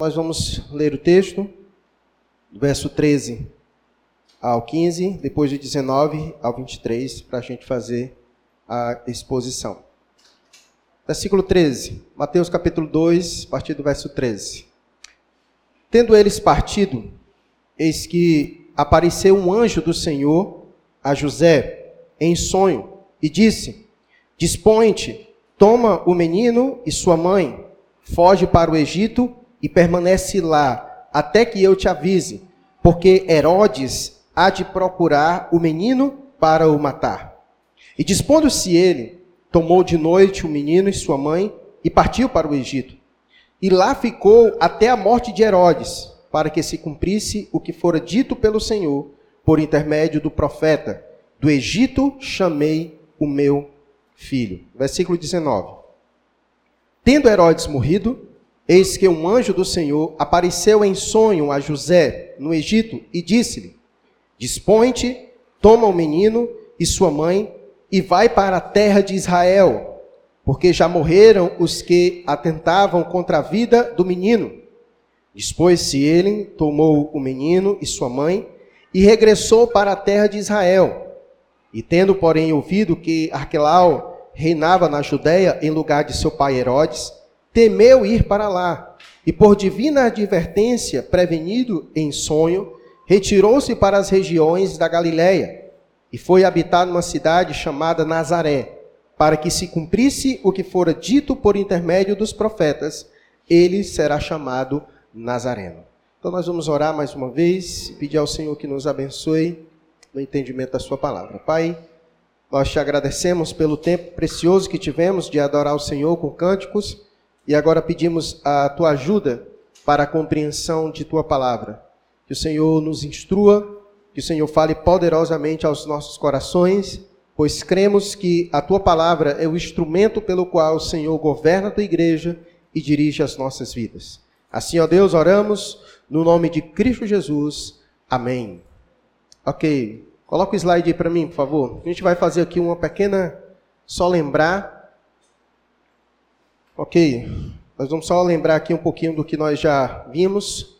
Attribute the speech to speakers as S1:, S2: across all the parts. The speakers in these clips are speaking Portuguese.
S1: Nós vamos ler o texto, verso 13 ao 15, depois de 19 ao 23, para a gente fazer a exposição. Versículo 13, Mateus capítulo 2, a partir do verso 13. Tendo eles partido, eis que apareceu um anjo do Senhor a José em sonho e disse: Dispõe-te, toma o menino e sua mãe, foge para o Egito e permanece lá até que eu te avise, porque Herodes há de procurar o menino para o matar. E dispondo-se ele, tomou de noite o menino e sua mãe e partiu para o Egito. E lá ficou até a morte de Herodes, para que se cumprisse o que fora dito pelo Senhor por intermédio do profeta: Do Egito chamei o meu filho. Versículo 19. Tendo Herodes morrido, Eis que um anjo do Senhor apareceu em sonho a José no Egito e disse-lhe: Dispõe-te, toma o menino e sua mãe e vai para a terra de Israel, porque já morreram os que atentavam contra a vida do menino. Dispôs-se ele, tomou o menino e sua mãe e regressou para a terra de Israel. E tendo, porém, ouvido que Arquelau reinava na Judéia em lugar de seu pai Herodes, temeu ir para lá, e por divina advertência, prevenido em sonho, retirou-se para as regiões da Galiléia e foi habitar numa cidade chamada Nazaré, para que se cumprisse o que fora dito por intermédio dos profetas, ele será chamado Nazareno. Então nós vamos orar mais uma vez e pedir ao Senhor que nos abençoe no entendimento da sua palavra. Pai, nós te agradecemos pelo tempo precioso que tivemos de adorar o Senhor com cânticos e agora pedimos a tua ajuda para a compreensão de tua palavra. Que o Senhor nos instrua, que o Senhor fale poderosamente aos nossos corações, pois cremos que a tua palavra é o instrumento pelo qual o Senhor governa a tua igreja e dirige as nossas vidas. Assim, ó Deus, oramos no nome de Cristo Jesus. Amém. Ok. Coloca o slide aí para mim, por favor. A gente vai fazer aqui uma pequena, só lembrar Ok, nós vamos só lembrar aqui um pouquinho do que nós já vimos.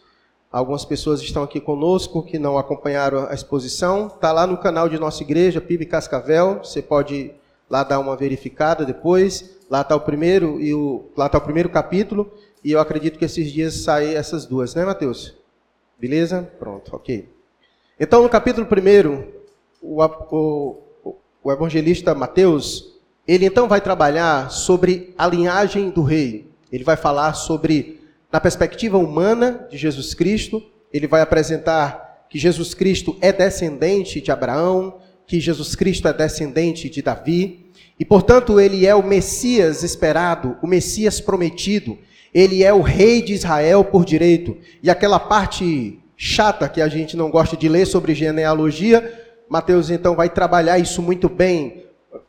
S1: Algumas pessoas estão aqui conosco que não acompanharam a exposição. Está lá no canal de nossa igreja, PIB Cascavel. Você pode lá dar uma verificada depois. Lá está o primeiro e o lá está o primeiro capítulo. E eu acredito que esses dias saem essas duas, né, Mateus? Beleza? Pronto, ok. Então, no capítulo primeiro, o, o, o evangelista Mateus ele então vai trabalhar sobre a linhagem do rei. Ele vai falar sobre, na perspectiva humana de Jesus Cristo, ele vai apresentar que Jesus Cristo é descendente de Abraão, que Jesus Cristo é descendente de Davi, e portanto ele é o Messias esperado, o Messias prometido, ele é o rei de Israel por direito. E aquela parte chata que a gente não gosta de ler sobre genealogia, Mateus então vai trabalhar isso muito bem,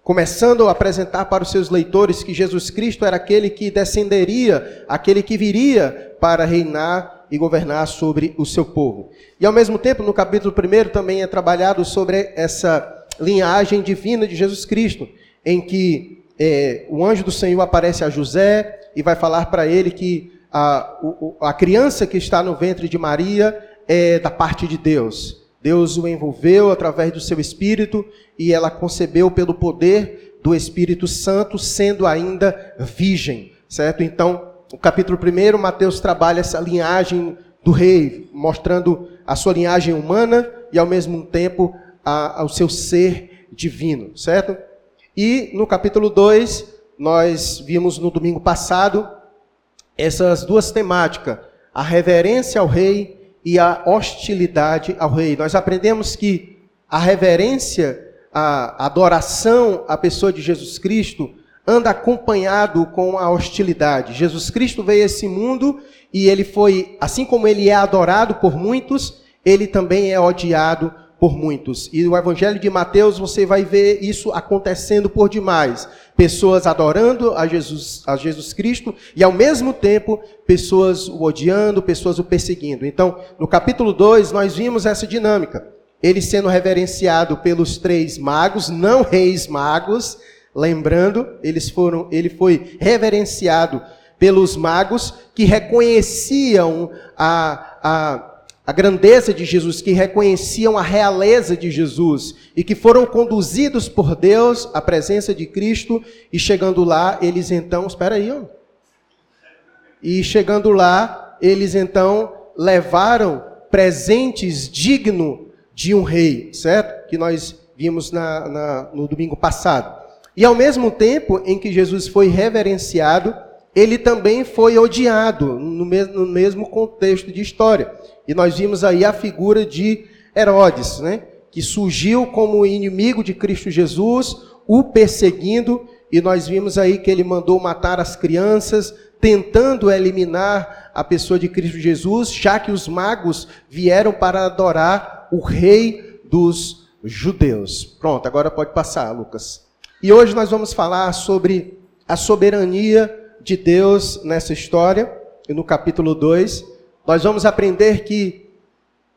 S1: começando a apresentar para os seus leitores que Jesus Cristo era aquele que descenderia, aquele que viria para reinar e governar sobre o seu povo. E ao mesmo tempo, no capítulo 1 também é trabalhado sobre essa linhagem divina de Jesus Cristo, em que é, o anjo do Senhor aparece a José e vai falar para ele que a, a criança que está no ventre de Maria é da parte de Deus. Deus o envolveu através do seu espírito e ela concebeu pelo poder do Espírito Santo, sendo ainda virgem, certo? Então, o capítulo 1, Mateus trabalha essa linhagem do rei, mostrando a sua linhagem humana e ao mesmo tempo a, ao seu ser divino, certo? E no capítulo 2, nós vimos no domingo passado essas duas temáticas, a reverência ao rei e a hostilidade ao rei. Nós aprendemos que a reverência, a adoração à pessoa de Jesus Cristo anda acompanhado com a hostilidade. Jesus Cristo veio a esse mundo e ele foi, assim como ele é adorado por muitos, ele também é odiado por muitos. E no Evangelho de Mateus você vai ver isso acontecendo por demais. Pessoas adorando a Jesus, a Jesus Cristo e ao mesmo tempo pessoas o odiando, pessoas o perseguindo. Então, no capítulo 2 nós vimos essa dinâmica. Ele sendo reverenciado pelos três magos, não reis magos, lembrando, eles foram, ele foi reverenciado pelos magos que reconheciam a, a, a grandeza de Jesus, que reconheciam a realeza de Jesus e que foram conduzidos por Deus à presença de Cristo e chegando lá, eles então, espera aí, ó. E chegando lá, eles então levaram presentes digno de um rei, certo? Que nós vimos na, na, no domingo passado. E ao mesmo tempo em que Jesus foi reverenciado, ele também foi odiado, no mesmo, contexto de história. E nós vimos aí a figura de Herodes, né? que surgiu como inimigo de Cristo Jesus, o perseguindo, e nós vimos aí que ele mandou matar as crianças, tentando eliminar a pessoa de Cristo Jesus, já que os magos vieram para adorar o rei dos judeus. Pronto, agora pode passar, Lucas. E hoje nós vamos falar sobre a soberania de Deus nessa história, e no capítulo 2, nós vamos aprender que,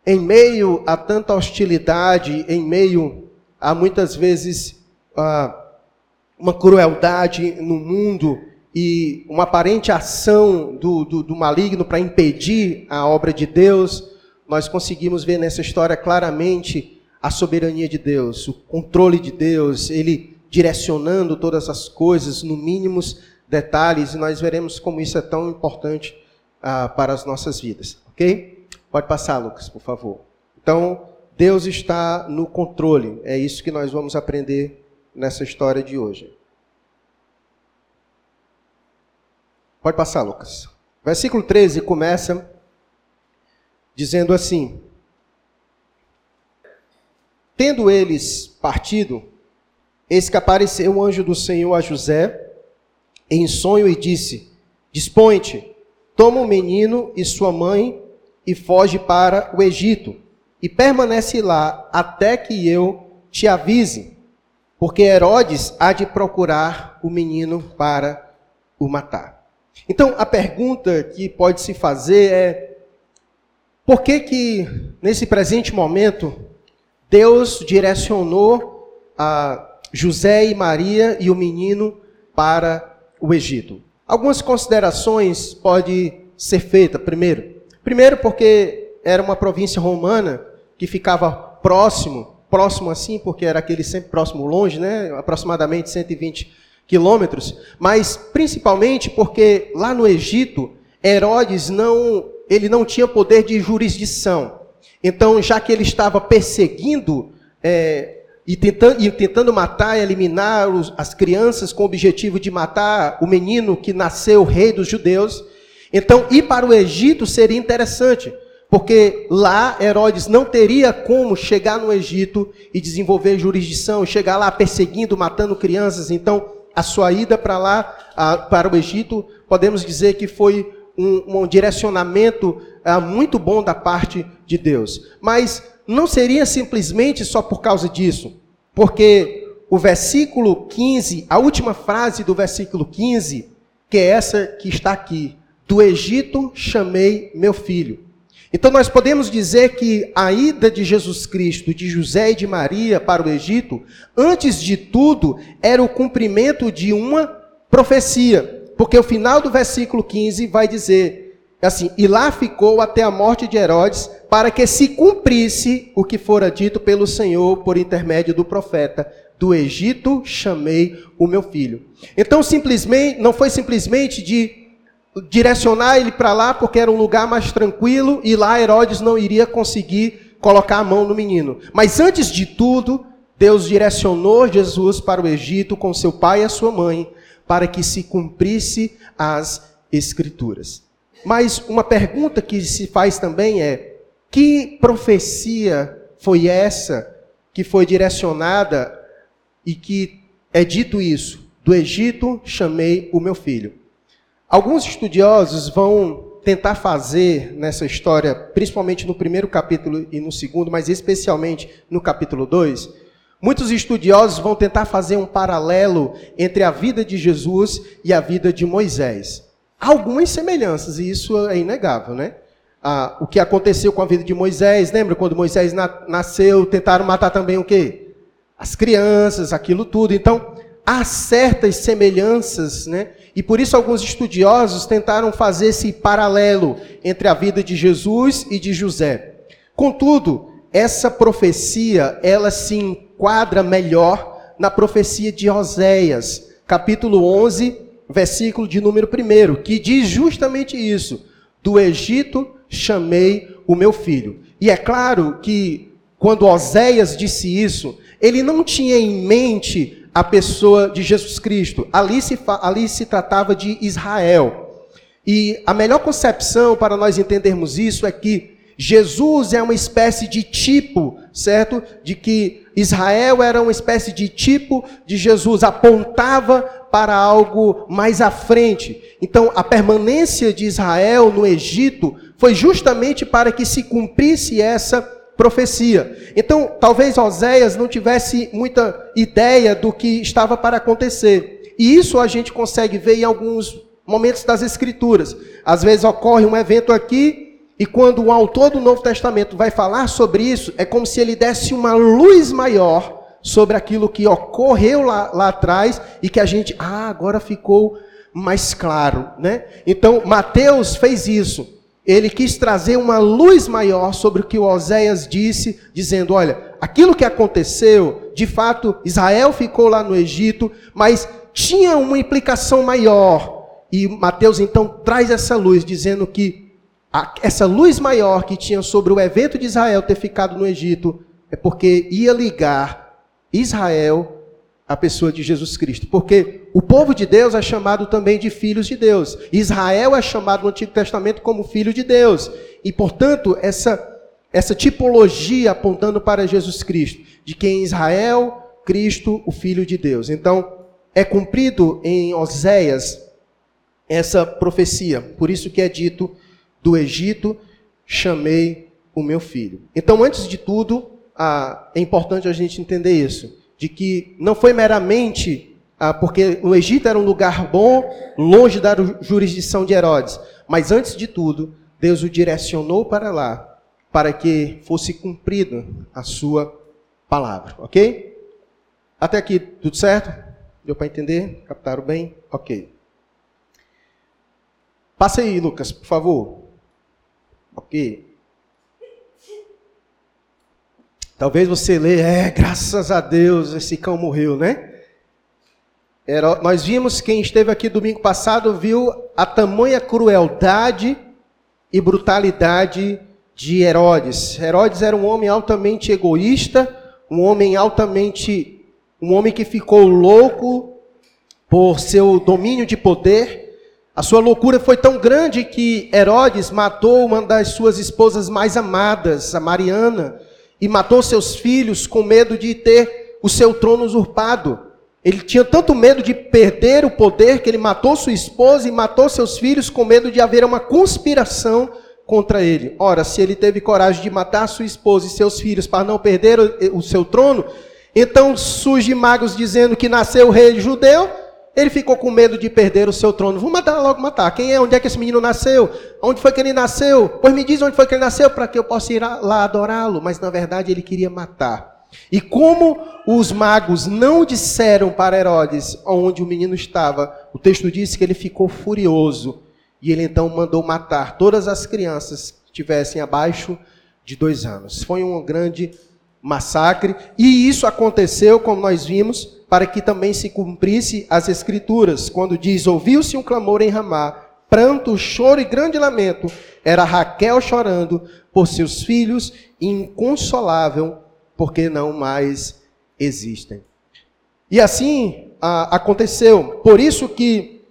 S1: em meio a tanta hostilidade, em meio a muitas vezes uma crueldade no mundo e uma aparente ação do, do, do maligno para impedir a obra de Deus, nós conseguimos ver nessa história claramente a soberania de Deus, o controle de Deus, ele direcionando todas as coisas no mínimos detalhes, e nós veremos como isso é tão importante ah, para as nossas vidas, ok? Pode passar, Lucas, por favor. Então, Deus está no controle, é isso que nós vamos aprender nessa história de hoje. Pode passar, Lucas. Versículo 13 começa dizendo assim: Tendo eles partido, eis que apareceu o anjo do Senhor a José em sonho e disse: Dispõe-te, toma o menino e sua mãe e foge para o Egito, e permanece lá até que eu te avise, porque Herodes há de procurar o menino para o matar. Então, a pergunta que pode se fazer é: por que que nesse presente momento Deus direcionou a José e Maria e o menino para o Egito. Algumas considerações podem ser feitas. Primeiro, primeiro porque era uma província romana que ficava próximo, próximo assim, porque era aquele sempre próximo longe, né? Aproximadamente 120 quilômetros. Mas principalmente porque lá no Egito Herodes não, ele não tinha poder de jurisdição. Então, já que ele estava perseguindo é, e, tentando, e tentando matar e eliminar os, as crianças com o objetivo de matar o menino que nasceu rei dos judeus, então ir para o Egito seria interessante, porque lá Herodes não teria como chegar no Egito e desenvolver jurisdição, chegar lá perseguindo, matando crianças. Então, a sua ida para lá, a, para o Egito, podemos dizer que foi um, um direcionamento uh, muito bom da parte de Deus. Mas não seria simplesmente só por causa disso, porque o versículo 15, a última frase do versículo 15, que é essa que está aqui: Do Egito chamei meu filho. Então nós podemos dizer que a ida de Jesus Cristo, de José e de Maria para o Egito, antes de tudo, era o cumprimento de uma profecia. Porque o final do versículo 15 vai dizer assim: E lá ficou até a morte de Herodes, para que se cumprisse o que fora dito pelo Senhor por intermédio do profeta: Do Egito chamei o meu filho. Então, simplesmente, não foi simplesmente de direcionar ele para lá, porque era um lugar mais tranquilo e lá Herodes não iria conseguir colocar a mão no menino. Mas antes de tudo, Deus direcionou Jesus para o Egito com seu pai e a sua mãe para que se cumprisse as Escrituras. Mas uma pergunta que se faz também é: que profecia foi essa que foi direcionada e que é dito isso? Do Egito chamei o meu filho. Alguns estudiosos vão tentar fazer nessa história, principalmente no primeiro capítulo e no segundo, mas especialmente no capítulo 2, Muitos estudiosos vão tentar fazer um paralelo entre a vida de Jesus e a vida de Moisés. Algumas semelhanças, e isso é inegável, né? Ah, o que aconteceu com a vida de Moisés, lembra quando Moisés na, nasceu, tentaram matar também o quê? As crianças, aquilo tudo. Então, há certas semelhanças, né? E por isso alguns estudiosos tentaram fazer esse paralelo entre a vida de Jesus e de José. Contudo, essa profecia, ela se enquadra melhor na profecia de Oséias, capítulo 11, versículo de número 1, que diz justamente isso: Do Egito chamei o meu filho. E é claro que quando Oséias disse isso, ele não tinha em mente a pessoa de Jesus Cristo. Ali se, ali se tratava de Israel. E a melhor concepção para nós entendermos isso é que Jesus é uma espécie de tipo, certo? De que Israel era uma espécie de tipo de Jesus, apontava para algo mais à frente. Então, a permanência de Israel no Egito foi justamente para que se cumprisse essa profecia. Então, talvez Oséias não tivesse muita ideia do que estava para acontecer. E isso a gente consegue ver em alguns momentos das Escrituras. Às vezes ocorre um evento aqui, e quando o autor do Novo Testamento vai falar sobre isso, é como se ele desse uma luz maior sobre aquilo que ocorreu lá, lá atrás e que a gente, ah, agora ficou mais claro, né? Então, Mateus fez isso ele quis trazer uma luz maior sobre o que o Oséias disse, dizendo: olha, aquilo que aconteceu, de fato, Israel ficou lá no Egito, mas tinha uma implicação maior. E Mateus então traz essa luz, dizendo que a, essa luz maior que tinha sobre o evento de Israel ter ficado no Egito é porque ia ligar Israel a pessoa de Jesus Cristo. Porque o povo de Deus é chamado também de filhos de Deus. Israel é chamado no Antigo Testamento como filho de Deus. E, portanto, essa, essa tipologia apontando para Jesus Cristo, de que em Israel, Cristo, o Filho de Deus. Então, é cumprido em Oséias essa profecia. Por isso que é dito, do Egito chamei o meu filho. Então, antes de tudo, é importante a gente entender isso de que não foi meramente ah, porque o Egito era um lugar bom, longe da jurisdição de Herodes, mas antes de tudo, Deus o direcionou para lá, para que fosse cumprida a sua palavra, ok? Até aqui, tudo certo? Deu para entender? Captaram bem? Ok. Passa aí, Lucas, por favor. Ok. Talvez você lê, é, graças a Deus esse cão morreu, né? Era, nós vimos, quem esteve aqui domingo passado, viu a tamanha crueldade e brutalidade de Herodes. Herodes era um homem altamente egoísta, um homem altamente. um homem que ficou louco por seu domínio de poder. A sua loucura foi tão grande que Herodes matou uma das suas esposas mais amadas, a Mariana e matou seus filhos com medo de ter o seu trono usurpado. Ele tinha tanto medo de perder o poder que ele matou sua esposa e matou seus filhos com medo de haver uma conspiração contra ele. Ora, se ele teve coragem de matar sua esposa e seus filhos para não perder o, seu trono, então surge magos dizendo que nasceu rei judeu, ele ficou com medo de perder o seu trono. Vamos matar logo matar. Quem é? Onde é que esse menino nasceu? Onde foi que ele nasceu? Pois me diz onde foi que ele nasceu para que eu possa ir lá adorá-lo. Mas na verdade ele queria matar. E como os magos não disseram para Herodes onde o menino estava, o texto diz que ele ficou furioso. E ele então mandou matar todas as crianças que tivessem abaixo de dois anos. Foi um grande massacre. E isso aconteceu, como nós vimos, para que também se cumprisse as escrituras, quando diz: Ouviu-se um clamor em Ramá, pranto, choro e grande lamento. Era Raquel chorando por seus filhos, inconsolável, porque não mais existem. E assim a, aconteceu. Por isso que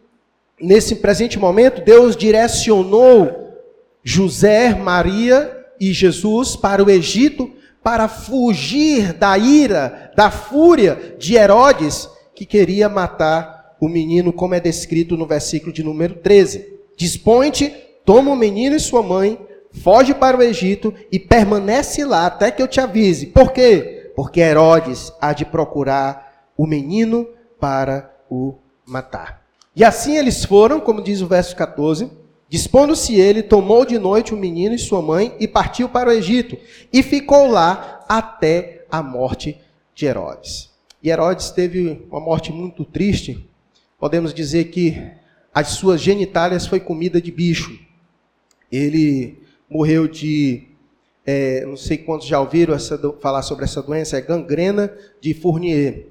S1: nesse presente momento Deus direcionou José, Maria e Jesus para o Egito para fugir da ira, da fúria de Herodes, que queria matar o menino, como é descrito no versículo de número 13. Dispõe-te, toma o menino e sua mãe, foge para o Egito e permanece lá até que eu te avise. Por quê? Porque Herodes há de procurar o menino para o matar. E assim eles foram, como diz o verso 14, Dispondo-se ele, tomou de noite o menino e sua mãe e partiu para o Egito, e ficou lá até a morte de Herodes. E Herodes teve uma morte muito triste. Podemos dizer que as suas genitálias foi comida de bicho. Ele morreu de, é, não sei quantos já ouviram essa, falar sobre essa doença, é gangrena de Fournier.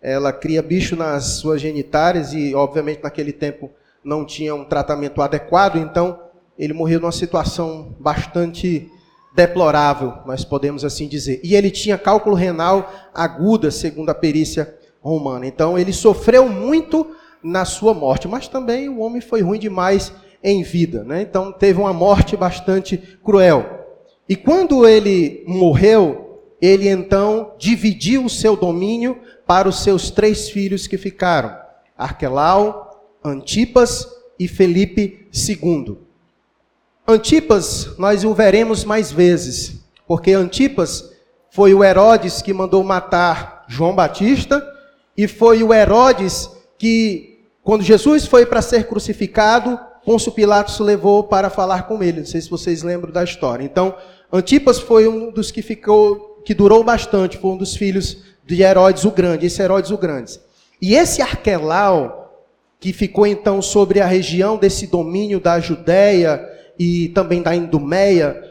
S1: Ela cria bicho nas suas genitálias e, obviamente, naquele tempo não tinha um tratamento adequado, então ele morreu numa situação bastante deplorável, nós podemos assim dizer. E ele tinha cálculo renal aguda, segundo a perícia romana. Então ele sofreu muito na sua morte, mas também o homem foi ruim demais em vida, né? Então teve uma morte bastante cruel. E quando ele morreu, ele então dividiu o seu domínio para os seus três filhos que ficaram: Arquelau, Antipas e Felipe II. Antipas, nós o veremos mais vezes, porque Antipas foi o Herodes que mandou matar João Batista e foi o Herodes que, quando Jesus foi para ser crucificado, Pôncio Pilatos levou para falar com ele. Não sei se vocês lembram da história. Então, Antipas foi um dos que ficou, que durou bastante, foi um dos filhos de Herodes o Grande, esse Herodes o Grande. E esse Arquelau, que ficou então sobre a região desse domínio da Judéia, e também da Indumeia,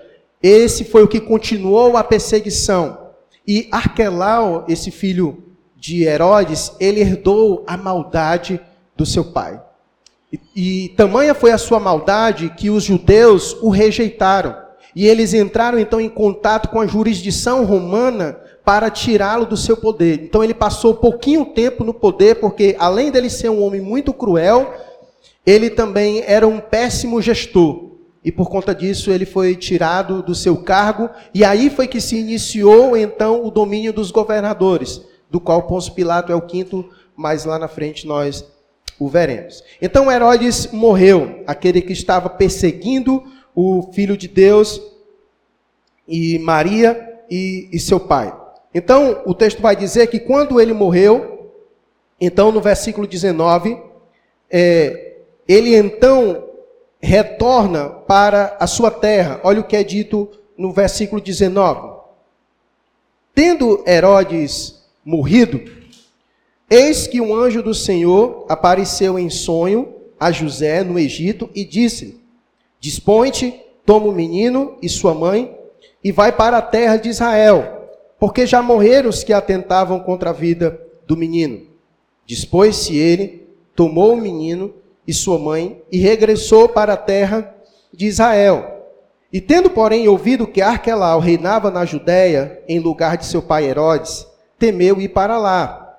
S1: esse foi o que continuou a perseguição. E Arquelau, esse filho de Herodes, ele herdou a maldade do seu pai. E, e tamanha foi a sua maldade que os judeus o rejeitaram. E eles entraram então em contato com a jurisdição romana para tirá-lo do seu poder. Então ele passou pouquinho tempo no poder, porque além dele ser um homem muito cruel, ele também era um péssimo gestor. E por conta disso ele foi tirado do seu cargo, e aí foi que se iniciou então o domínio dos governadores, do qual Pôncio Pilato é o quinto, mas lá na frente nós o veremos. Então Herodes morreu, aquele que estava perseguindo o filho de Deus e Maria e, e seu pai. Então o texto vai dizer que quando ele morreu, então no versículo 19, é, ele então retorna para a sua terra. Olha o que é dito no versículo 19. Tendo Herodes morrido, eis que um anjo do Senhor apareceu em sonho a José no Egito e disse: Dispõe-te, toma o menino e sua mãe e vai para a terra de Israel, porque já morreram os que atentavam contra a vida do menino. Dispôs-se ele, tomou o menino e sua mãe, e regressou para a terra de Israel. E tendo, porém, ouvido que Arquelau reinava na Judéia, em lugar de seu pai Herodes, temeu ir para lá.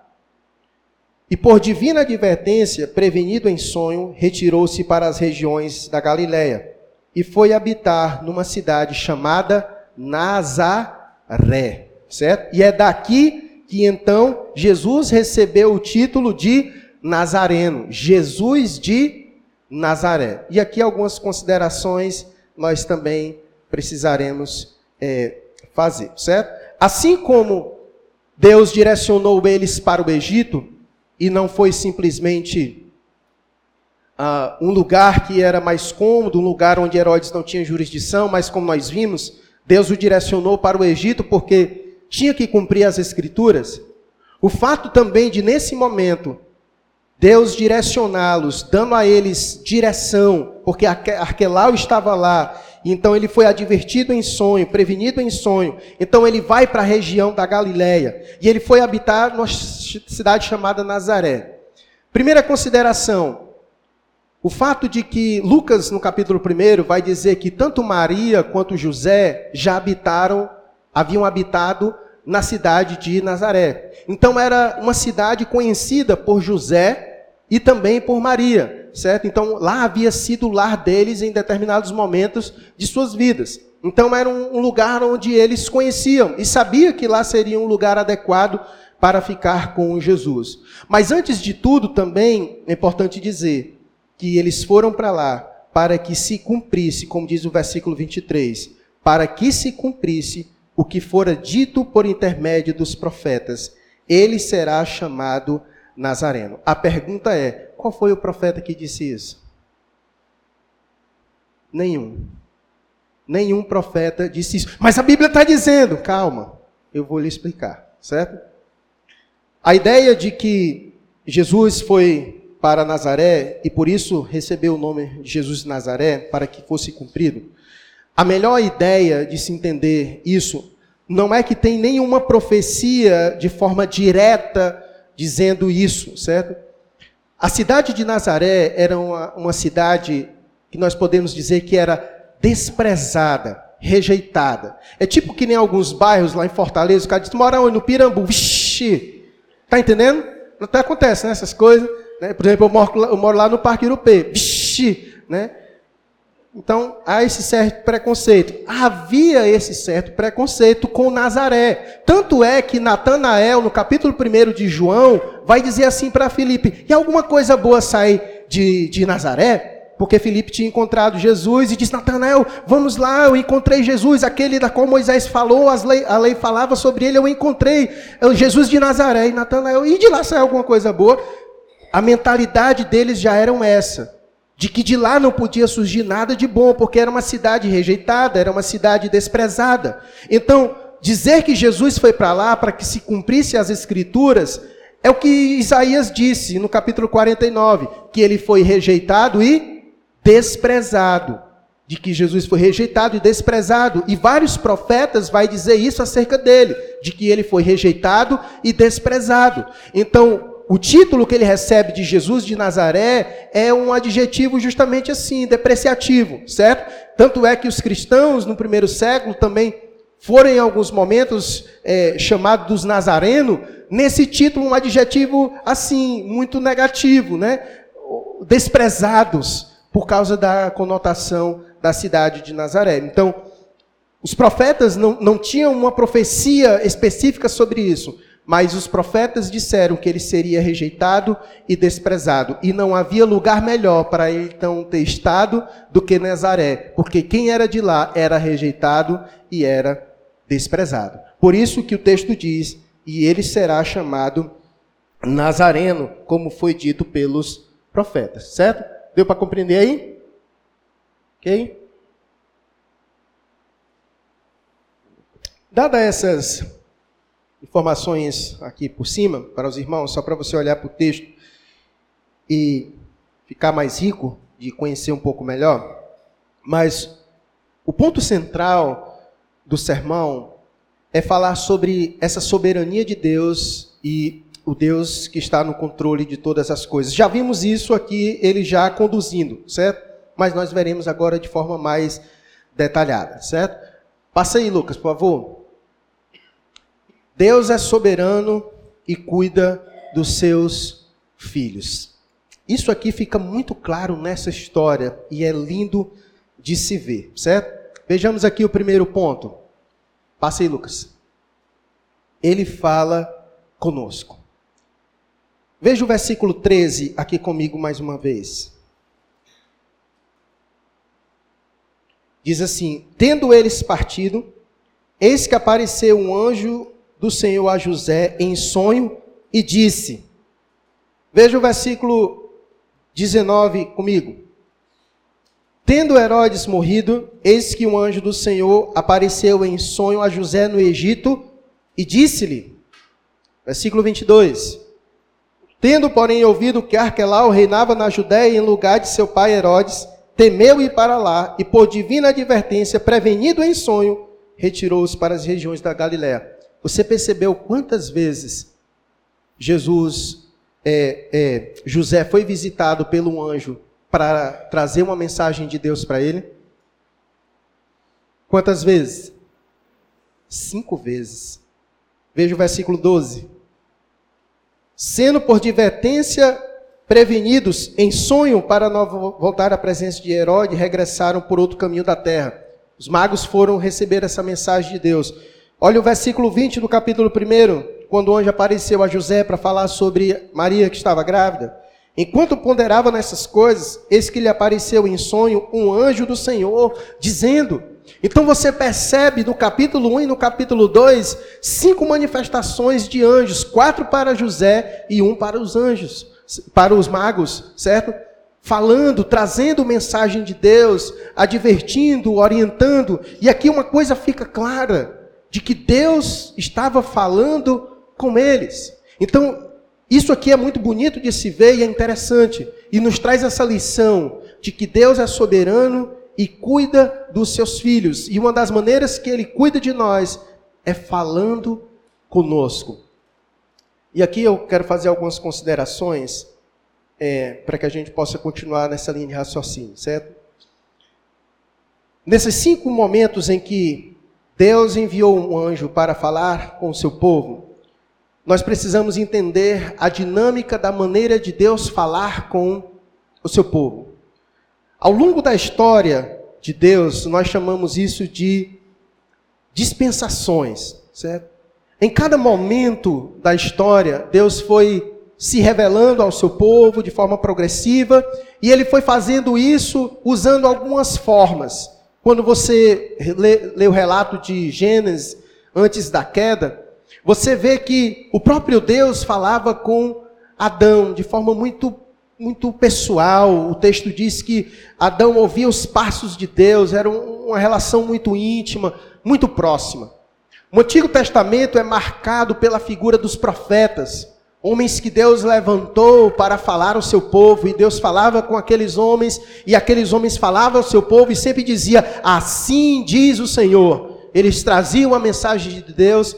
S1: E por divina advertência, prevenido em sonho, retirou-se para as regiões da Galiléia e foi habitar numa cidade chamada Nazaré, certo? E é daqui que então Jesus recebeu o título de Nazareno, Jesus de Nazaré. E aqui algumas considerações nós também precisaremos é, fazer, certo? Assim como Deus direcionou eles para o Egito, e não foi simplesmente uh, um lugar que era mais cômodo, um lugar onde Herodes não tinha jurisdição, mas como nós vimos, Deus o direcionou para o Egito porque tinha que cumprir as Escrituras. O fato também de, nesse momento, Deus direcioná-los, dando a eles direção, porque Arquelau estava lá, então ele foi advertido em sonho, prevenido em sonho. Então ele vai para a região da Galileia e ele foi habitar numa cidade chamada Nazaré. Primeira consideração: o fato de que Lucas, no capítulo 1, vai dizer que tanto Maria quanto José já habitaram, haviam habitado na cidade de Nazaré. Então era uma cidade conhecida por José e também por Maria, certo? Então lá havia sido o lar deles em determinados momentos de suas vidas. Então era um lugar onde eles conheciam e sabia que lá seria um lugar adequado para ficar com Jesus. Mas antes de tudo, também é importante dizer que eles foram para lá para que se cumprisse, como diz o versículo 23, para que se cumprisse o que fora dito por intermédio dos profetas, ele será chamado Nazareno. A pergunta é: qual foi o profeta que disse isso? Nenhum. Nenhum profeta disse isso. Mas a Bíblia está dizendo, calma, eu vou lhe explicar, certo? A ideia de que Jesus foi para Nazaré e por isso recebeu o nome de Jesus de Nazaré para que fosse cumprido. A melhor ideia de se entender isso não é que tem nenhuma profecia de forma direta dizendo isso, certo? A cidade de Nazaré era uma, uma cidade que nós podemos dizer que era desprezada, rejeitada. É tipo que nem alguns bairros lá em Fortaleza, o cara diz, mora onde? No Pirambu. Vixe! Tá entendendo? Até acontece, né? Essas coisas. Né? Por exemplo, eu moro, eu moro lá no Parque Europeu. Vixe! Né? Então, há esse certo preconceito. Havia esse certo preconceito com Nazaré. Tanto é que Natanael, no capítulo 1 de João, vai dizer assim para Filipe: e alguma coisa boa sai de, de Nazaré? Porque Filipe tinha encontrado Jesus e disse: Natanael, vamos lá, eu encontrei Jesus, aquele da qual Moisés falou, lei, a lei falava sobre ele, eu encontrei Jesus de Nazaré. E Natanael, e de lá saiu alguma coisa boa? A mentalidade deles já era essa de que de lá não podia surgir nada de bom, porque era uma cidade rejeitada, era uma cidade desprezada. Então, dizer que Jesus foi para lá para que se cumprisse as escrituras é o que Isaías disse no capítulo 49, que ele foi rejeitado e desprezado. De que Jesus foi rejeitado e desprezado. E vários profetas vai dizer isso acerca dele, de que ele foi rejeitado e desprezado. Então, o título que ele recebe de Jesus de Nazaré é um adjetivo justamente assim, depreciativo, certo? Tanto é que os cristãos no primeiro século também foram em alguns momentos é, chamados dos nazarenos, nesse título um adjetivo assim, muito negativo, né? Desprezados por causa da conotação da cidade de Nazaré. Então, os profetas não, não tinham uma profecia específica sobre isso, mas os profetas disseram que ele seria rejeitado e desprezado, e não havia lugar melhor para ele então ter estado do que Nazaré, porque quem era de lá era rejeitado e era desprezado. Por isso que o texto diz: "E ele será chamado Nazareno", como foi dito pelos profetas, certo? Deu para compreender aí? OK? Dadas essas informações aqui por cima para os irmãos, só para você olhar para o texto e ficar mais rico de conhecer um pouco melhor. Mas o ponto central do sermão é falar sobre essa soberania de Deus e o Deus que está no controle de todas as coisas. Já vimos isso aqui, ele já conduzindo, certo? Mas nós veremos agora de forma mais detalhada, certo? Passa aí, Lucas, por favor. Deus é soberano e cuida dos seus filhos. Isso aqui fica muito claro nessa história e é lindo de se ver, certo? Vejamos aqui o primeiro ponto. Passa aí, Lucas. Ele fala conosco. Veja o versículo 13 aqui comigo mais uma vez. Diz assim: Tendo eles partido, eis que apareceu um anjo do Senhor a José em sonho e disse: Veja o versículo 19 comigo. Tendo Herodes morrido, eis que um anjo do Senhor apareceu em sonho a José no Egito e disse-lhe, versículo 22, Tendo, porém, ouvido que Arquelau reinava na Judéia em lugar de seu pai Herodes, temeu ir para lá e, por divina advertência, prevenido em sonho, retirou-se para as regiões da Galiléia. Você percebeu quantas vezes Jesus, é, é, José foi visitado pelo anjo para trazer uma mensagem de Deus para ele? Quantas vezes? Cinco vezes. Veja o versículo 12. Sendo por advertência prevenidos em sonho para voltar à presença de Herodes, regressaram por outro caminho da terra. Os magos foram receber essa mensagem de Deus. Olha o versículo 20 do capítulo 1, quando o anjo apareceu a José para falar sobre Maria que estava grávida. Enquanto ponderava nessas coisas, eis que lhe apareceu em sonho um anjo do Senhor, dizendo. Então você percebe no capítulo 1 e no capítulo 2, cinco manifestações de anjos, quatro para José e um para os anjos, para os magos, certo? Falando, trazendo mensagem de Deus, advertindo, orientando. E aqui uma coisa fica clara de que Deus estava falando com eles. Então, isso aqui é muito bonito de se ver e é interessante. E nos traz essa lição de que Deus é soberano e cuida dos seus filhos. E uma das maneiras que Ele cuida de nós é falando conosco. E aqui eu quero fazer algumas considerações é, para que a gente possa continuar nessa linha de raciocínio, certo? Nesses cinco momentos em que Deus enviou um anjo para falar com o seu povo, nós precisamos entender a dinâmica da maneira de Deus falar com o seu povo. Ao longo da história de Deus, nós chamamos isso de dispensações, certo? Em cada momento da história, Deus foi se revelando ao seu povo de forma progressiva, e ele foi fazendo isso usando algumas formas. Quando você lê, lê o relato de Gênesis antes da queda, você vê que o próprio Deus falava com Adão de forma muito muito pessoal. O texto diz que Adão ouvia os passos de Deus, era uma relação muito íntima, muito próxima. O Antigo Testamento é marcado pela figura dos profetas, homens que Deus levantou para falar ao seu povo, e Deus falava com aqueles homens, e aqueles homens falavam ao seu povo e sempre dizia: "Assim diz o Senhor". Eles traziam a mensagem de Deus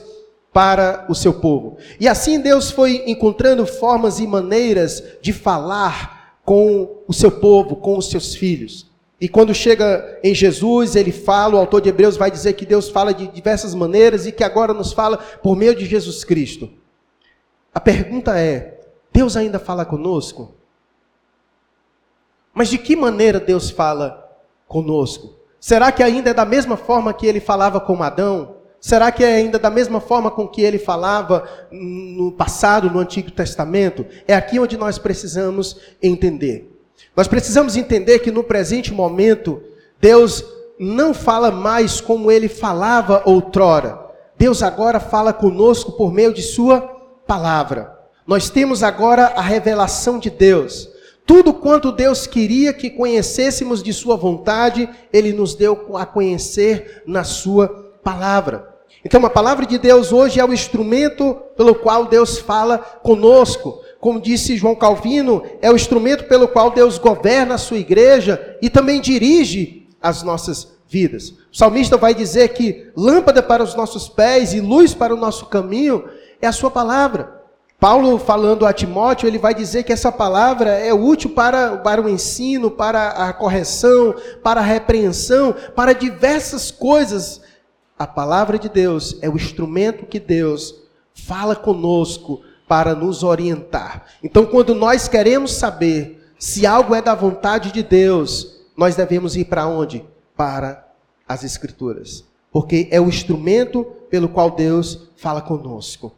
S1: para o seu povo. E assim Deus foi encontrando formas e maneiras de falar com o seu povo, com os seus filhos. E quando chega em Jesus, ele fala, o autor de Hebreus vai dizer que Deus fala de diversas maneiras e que agora nos fala por meio de Jesus Cristo. A pergunta é: Deus ainda fala conosco? Mas de que maneira Deus fala conosco? Será que ainda é da mesma forma que ele falava com Adão? Será que é ainda da mesma forma com que ele falava no passado, no Antigo Testamento? É aqui onde nós precisamos entender. Nós precisamos entender que no presente momento, Deus não fala mais como ele falava outrora. Deus agora fala conosco por meio de Sua palavra. Nós temos agora a revelação de Deus. Tudo quanto Deus queria que conhecêssemos de Sua vontade, Ele nos deu a conhecer na Sua palavra. Então, a palavra de Deus hoje é o instrumento pelo qual Deus fala conosco. Como disse João Calvino, é o instrumento pelo qual Deus governa a sua igreja e também dirige as nossas vidas. O salmista vai dizer que lâmpada para os nossos pés e luz para o nosso caminho é a sua palavra. Paulo, falando a Timóteo, ele vai dizer que essa palavra é útil para, para o ensino, para a correção, para a repreensão, para diversas coisas a palavra de Deus é o instrumento que Deus fala conosco para nos orientar. Então, quando nós queremos saber se algo é da vontade de Deus, nós devemos ir para onde? Para as Escrituras. Porque é o instrumento pelo qual Deus fala conosco.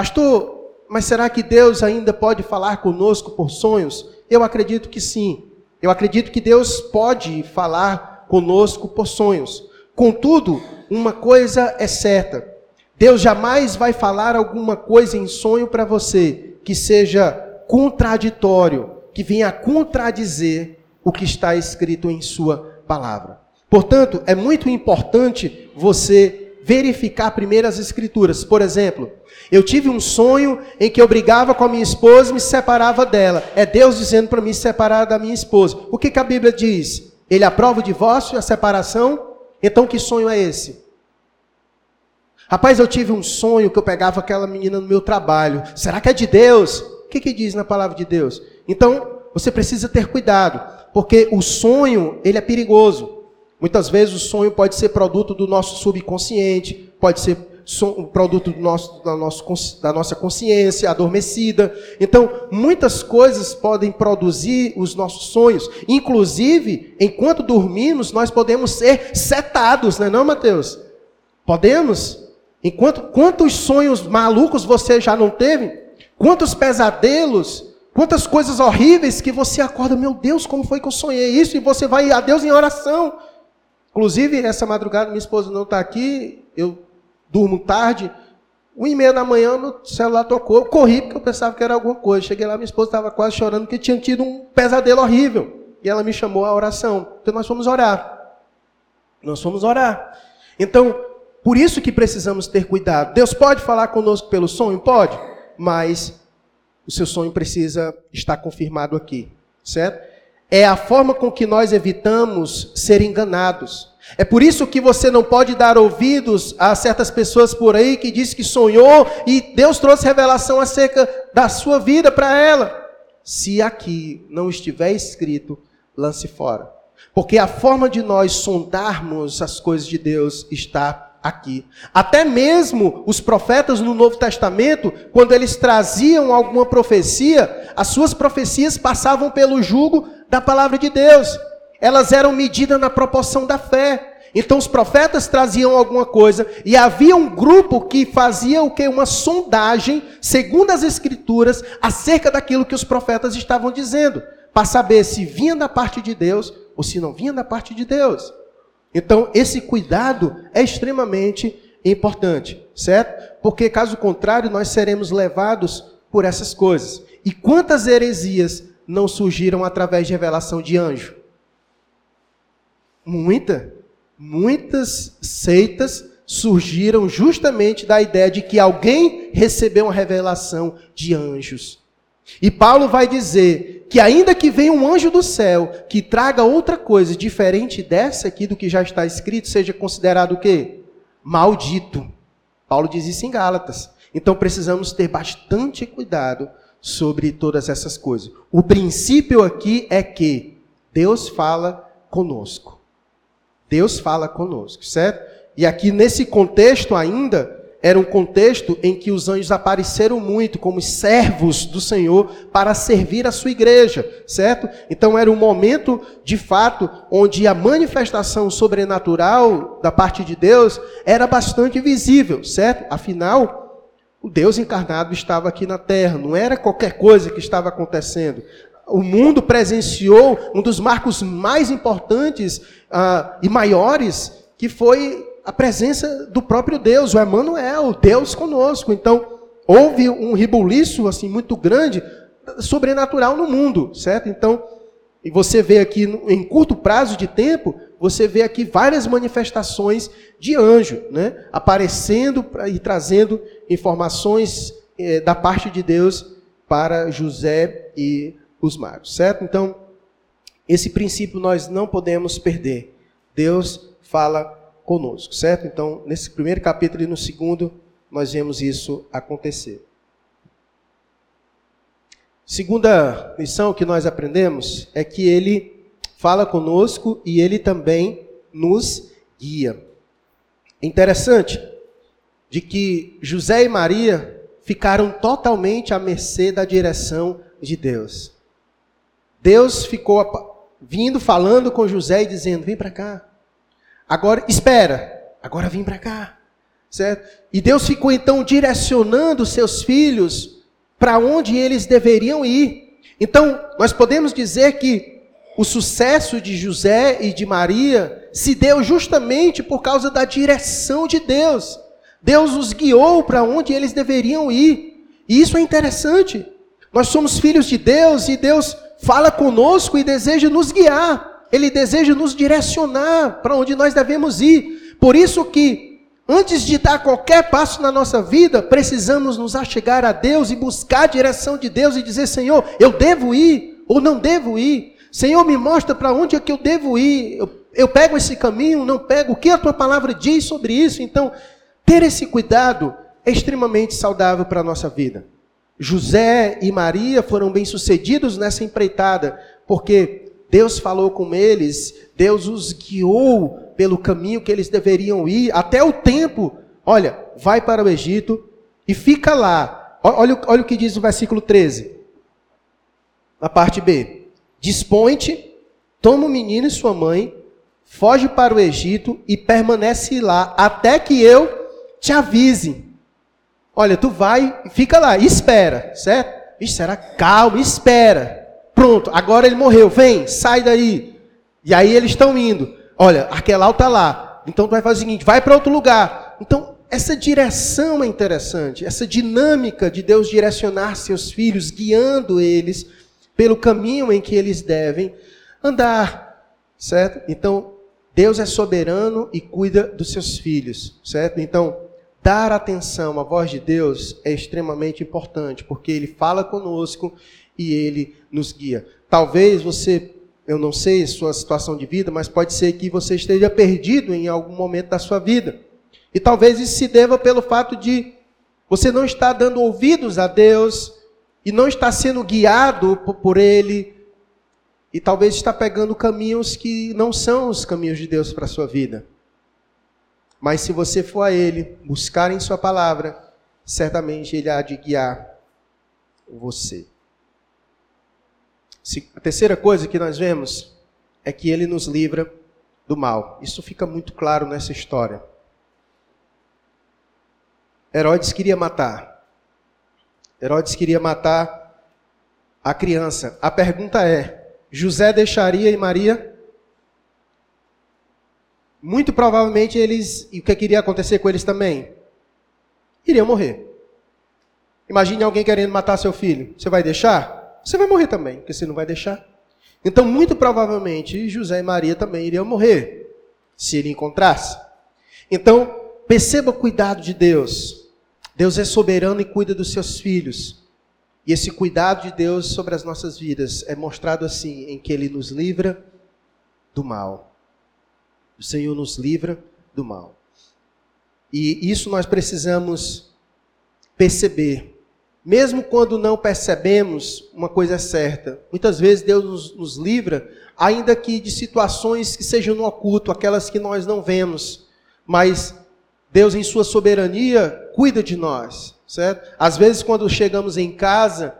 S1: Pastor, mas será que Deus ainda pode falar conosco por sonhos? Eu acredito que sim. Eu acredito que Deus pode falar conosco por sonhos. Contudo, uma coisa é certa: Deus jamais vai falar alguma coisa em sonho para você que seja contraditório, que venha contradizer o que está escrito em Sua palavra. Portanto, é muito importante você verificar primeiro as escrituras. Por exemplo, eu tive um sonho em que eu brigava com a minha esposa e me separava dela. É Deus dizendo para me separar da minha esposa. O que, que a Bíblia diz? Ele aprova o divórcio e a separação? Então que sonho é esse? Rapaz, eu tive um sonho que eu pegava aquela menina no meu trabalho. Será que é de Deus? O que, que diz na palavra de Deus? Então, você precisa ter cuidado, porque o sonho, ele é perigoso. Muitas vezes o sonho pode ser produto do nosso subconsciente, pode ser produto do nosso, da, nosso, da nossa consciência adormecida. Então, muitas coisas podem produzir os nossos sonhos. Inclusive, enquanto dormimos, nós podemos ser setados, não é não, Mateus? Podemos? Enquanto, quantos sonhos malucos você já não teve? Quantos pesadelos? Quantas coisas horríveis que você acorda, meu Deus, como foi que eu sonhei isso? E você vai a Deus em oração. Inclusive, essa madrugada, minha esposa não está aqui, eu durmo tarde, uma e meia da manhã, meu celular tocou, eu corri porque eu pensava que era alguma coisa. Cheguei lá, minha esposa estava quase chorando porque tinha tido um pesadelo horrível. E ela me chamou à oração. Então nós fomos orar. Nós fomos orar. Então, por isso que precisamos ter cuidado. Deus pode falar conosco pelo sonho? Pode. mas o seu sonho precisa estar confirmado aqui, certo? É a forma com que nós evitamos ser enganados. É por isso que você não pode dar ouvidos a certas pessoas por aí que diz que sonhou e Deus trouxe revelação acerca da sua vida para ela. Se aqui não estiver escrito, lance fora. Porque a forma de nós sondarmos as coisas de Deus está aqui. Até mesmo os profetas no Novo Testamento, quando eles traziam alguma profecia, as suas profecias passavam pelo jugo da palavra de Deus elas eram medidas na proporção da fé. Então os profetas traziam alguma coisa e havia um grupo que fazia o que uma sondagem, segundo as escrituras, acerca daquilo que os profetas estavam dizendo, para saber se vinha da parte de Deus ou se não vinha da parte de Deus. Então esse cuidado é extremamente importante, certo? Porque caso contrário nós seremos levados por essas coisas. E quantas heresias não surgiram através de revelação de anjo? Muita, muitas seitas surgiram justamente da ideia de que alguém recebeu uma revelação de anjos. E Paulo vai dizer que ainda que venha um anjo do céu que traga outra coisa diferente dessa aqui do que já está escrito, seja considerado o quê? Maldito. Paulo diz isso em Gálatas. Então precisamos ter bastante cuidado sobre todas essas coisas. O princípio aqui é que Deus fala conosco. Deus fala conosco, certo? E aqui nesse contexto ainda, era um contexto em que os anjos apareceram muito como servos do Senhor para servir a sua igreja, certo? Então era um momento, de fato, onde a manifestação sobrenatural da parte de Deus era bastante visível, certo? Afinal, o Deus encarnado estava aqui na terra, não era qualquer coisa que estava acontecendo o mundo presenciou um dos marcos mais importantes uh, e maiores, que foi a presença do próprio Deus, o Emmanuel, Deus conosco. Então, houve um ribuliço assim muito grande, sobrenatural no mundo, certo? Então, e você vê aqui em curto prazo de tempo, você vê aqui várias manifestações de anjo, né? Aparecendo e trazendo informações eh, da parte de Deus para José e os magos, certo? Então, esse princípio nós não podemos perder. Deus fala conosco, certo? Então, nesse primeiro capítulo e no segundo, nós vemos isso acontecer. Segunda lição que nós aprendemos é que ele fala conosco e ele também nos guia. Interessante de que José e Maria ficaram totalmente à mercê da direção de Deus. Deus ficou vindo falando com José e dizendo: "Vem para cá. Agora espera. Agora vem para cá." Certo? E Deus ficou então direcionando seus filhos para onde eles deveriam ir. Então, nós podemos dizer que o sucesso de José e de Maria se deu justamente por causa da direção de Deus. Deus os guiou para onde eles deveriam ir. E isso é interessante. Nós somos filhos de Deus e Deus fala conosco e deseja nos guiar. Ele deseja nos direcionar para onde nós devemos ir. Por isso que antes de dar qualquer passo na nossa vida, precisamos nos achegar a Deus e buscar a direção de Deus e dizer: Senhor, eu devo ir ou não devo ir? Senhor, me mostra para onde é que eu devo ir. Eu, eu pego esse caminho, não pego? O que a tua palavra diz sobre isso? Então, ter esse cuidado é extremamente saudável para a nossa vida. José e Maria foram bem-sucedidos nessa empreitada, porque Deus falou com eles, Deus os guiou pelo caminho que eles deveriam ir, até o tempo. Olha, vai para o Egito e fica lá. Olha, olha o que diz o versículo 13, na parte B: Dispõe-te, toma o menino e sua mãe, foge para o Egito e permanece lá até que eu te avise. Olha, tu vai, fica lá, espera, certo? Ixi, será? Calma, espera. Pronto, agora ele morreu, vem, sai daí. E aí eles estão indo. Olha, Arquelau está lá. Então tu vai fazer o seguinte, vai para outro lugar. Então, essa direção é interessante, essa dinâmica de Deus direcionar seus filhos, guiando eles pelo caminho em que eles devem andar, certo? Então, Deus é soberano e cuida dos seus filhos, certo? Então, dar atenção à voz de Deus é extremamente importante, porque ele fala conosco e ele nos guia. Talvez você, eu não sei sua situação de vida, mas pode ser que você esteja perdido em algum momento da sua vida. E talvez isso se deva pelo fato de você não estar dando ouvidos a Deus e não está sendo guiado por ele e talvez está pegando caminhos que não são os caminhos de Deus para a sua vida. Mas se você for a Ele, buscar em Sua palavra, certamente Ele há de guiar você. A terceira coisa que nós vemos é que Ele nos livra do mal. Isso fica muito claro nessa história. Herodes queria matar. Herodes queria matar a criança. A pergunta é: José deixaria e Maria? muito provavelmente eles, e o que iria acontecer com eles também? Iriam morrer. Imagine alguém querendo matar seu filho. Você vai deixar? Você vai morrer também, porque você não vai deixar. Então, muito provavelmente, José e Maria também iriam morrer, se ele encontrasse. Então, perceba o cuidado de Deus. Deus é soberano e cuida dos seus filhos. E esse cuidado de Deus sobre as nossas vidas é mostrado assim, em que Ele nos livra do mal. O Senhor nos livra do mal. E isso nós precisamos perceber. Mesmo quando não percebemos, uma coisa é certa. Muitas vezes Deus nos, nos livra, ainda que de situações que sejam no oculto, aquelas que nós não vemos. Mas Deus, em Sua soberania, cuida de nós, certo? Às vezes, quando chegamos em casa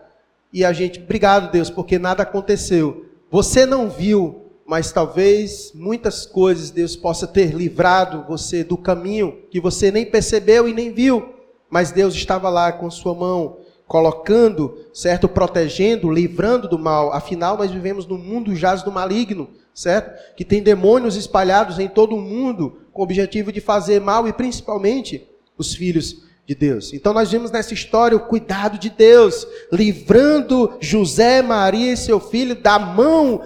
S1: e a gente, obrigado Deus, porque nada aconteceu. Você não viu, mas talvez muitas coisas Deus possa ter livrado você do caminho que você nem percebeu e nem viu, mas Deus estava lá com sua mão colocando, certo, protegendo, livrando do mal. Afinal, nós vivemos num mundo jaz do maligno, certo? Que tem demônios espalhados em todo o mundo com o objetivo de fazer mal e principalmente os filhos de Deus. Então nós vemos nessa história o cuidado de Deus, livrando José, Maria e seu filho da mão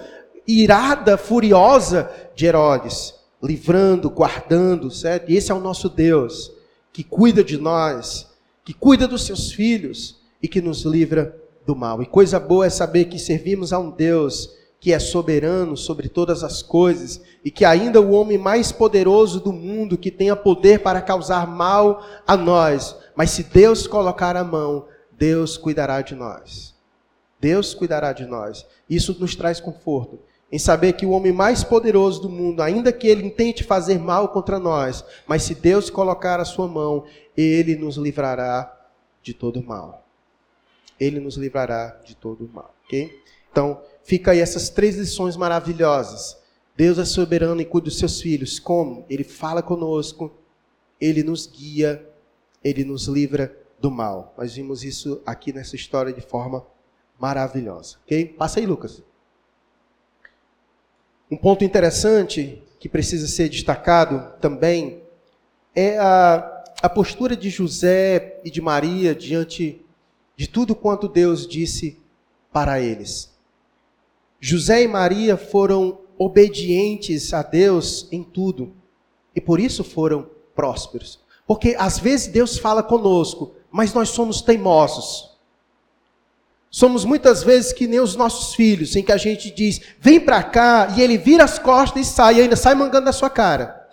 S1: irada, furiosa de Herodes, livrando, guardando, certo? E esse é o nosso Deus, que cuida de nós, que cuida dos seus filhos e que nos livra do mal. E coisa boa é saber que servimos a um Deus que é soberano sobre todas as coisas e que ainda o homem mais poderoso do mundo que tenha poder para causar mal a nós, mas se Deus colocar a mão, Deus cuidará de nós. Deus cuidará de nós. Isso nos traz conforto em saber que o homem mais poderoso do mundo, ainda que ele intente fazer mal contra nós, mas se Deus colocar a sua mão, ele nos livrará de todo mal. Ele nos livrará de todo mal, ok? Então, fica aí essas três lições maravilhosas. Deus é soberano e cuida dos seus filhos. Como? Ele fala conosco, ele nos guia, ele nos livra do mal. Nós vimos isso aqui nessa história de forma maravilhosa, ok? Passa aí, Lucas. Um ponto interessante que precisa ser destacado também é a, a postura de José e de Maria diante de tudo quanto Deus disse para eles. José e Maria foram obedientes a Deus em tudo e por isso foram prósperos. Porque às vezes Deus fala conosco, mas nós somos teimosos. Somos muitas vezes que nem os nossos filhos, em que a gente diz, vem para cá, e ele vira as costas e sai, e ainda sai mangando na sua cara.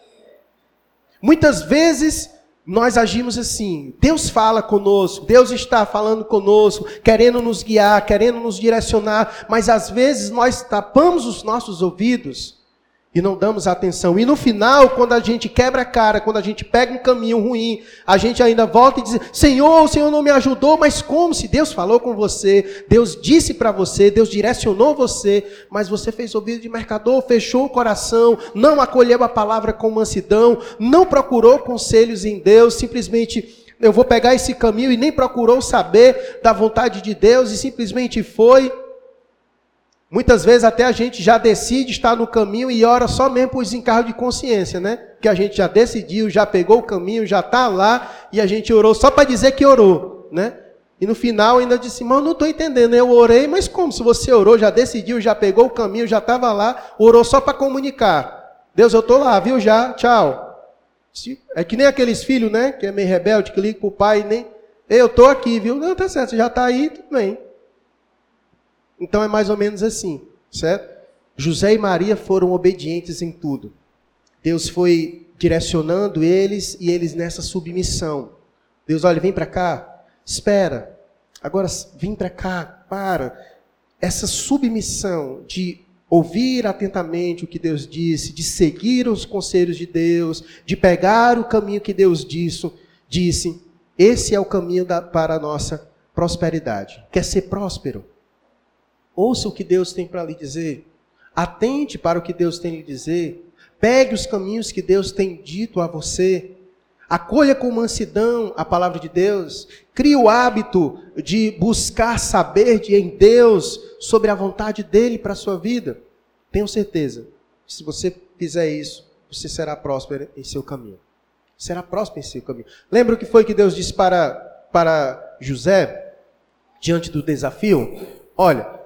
S1: Muitas vezes nós agimos assim, Deus fala conosco, Deus está falando conosco, querendo nos guiar, querendo nos direcionar, mas às vezes nós tapamos os nossos ouvidos e não damos atenção. E no final, quando a gente quebra a cara, quando a gente pega um caminho ruim, a gente ainda volta e diz: Senhor, o Senhor não me ajudou, mas como? Se Deus falou com você, Deus disse para você, Deus direcionou você, mas você fez ouvido de mercador, fechou o coração, não acolheu a palavra com mansidão, não procurou conselhos em Deus, simplesmente. Eu vou pegar esse caminho e nem procurou saber da vontade de Deus e simplesmente foi Muitas vezes até a gente já decide estar no caminho e ora só mesmo por desencargo de consciência, né? Que a gente já decidiu, já pegou o caminho, já está lá e a gente orou só para dizer que orou, né? E no final ainda disse, mas não estou entendendo, eu orei, mas como? Se você orou, já decidiu, já pegou o caminho, já estava lá, orou só para comunicar. Deus, eu estou lá, viu já, tchau. É que nem aqueles filhos, né? Que é meio rebelde, que liga pro pai nem. Eu tô aqui, viu? Não, tá certo, você já tá aí, tudo bem. Então é mais ou menos assim, certo? José e Maria foram obedientes em tudo. Deus foi direcionando eles e eles nessa submissão. Deus, olha, vem para cá, espera. Agora vem para cá, para. Essa submissão de ouvir atentamente o que Deus disse, de seguir os conselhos de Deus, de pegar o caminho que Deus disse, disse esse é o caminho da, para a nossa prosperidade. Quer ser próspero? Ouça o que Deus tem para lhe dizer. Atente para o que Deus tem lhe dizer. Pegue os caminhos que Deus tem dito a você. Acolha com mansidão a palavra de Deus. Crie o hábito de buscar saber de, em Deus sobre a vontade dele para a sua vida. Tenho certeza. Se você fizer isso, você será próspero em seu caminho. Será próspero em seu caminho. Lembra o que foi que Deus disse para, para José, diante do desafio? Olha,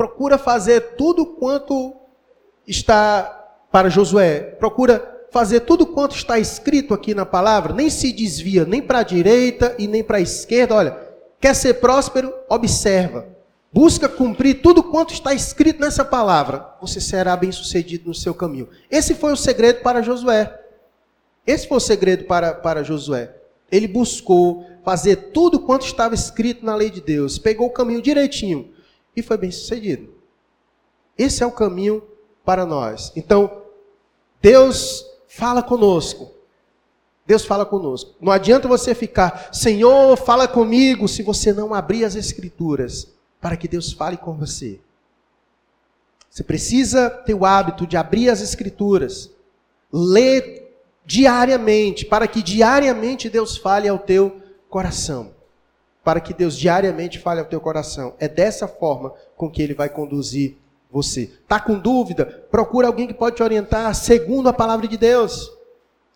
S1: procura fazer tudo quanto está para Josué. Procura fazer tudo quanto está escrito aqui na palavra. Nem se desvia nem para a direita e nem para a esquerda. Olha, quer ser próspero? Observa. Busca cumprir tudo quanto está escrito nessa palavra. Você será bem sucedido no seu caminho. Esse foi o segredo para Josué. Esse foi o segredo para, para Josué. Ele buscou fazer tudo quanto estava escrito na lei de Deus. Pegou o caminho direitinho e foi bem sucedido. Esse é o caminho para nós. Então, Deus fala conosco. Deus fala conosco. Não adianta você ficar, Senhor, fala comigo, se você não abrir as Escrituras para que Deus fale com você. Você precisa ter o hábito de abrir as Escrituras, ler diariamente, para que diariamente Deus fale ao teu coração para que Deus diariamente fale ao teu coração. É dessa forma com que ele vai conduzir você. Tá com dúvida? Procura alguém que pode te orientar segundo a palavra de Deus.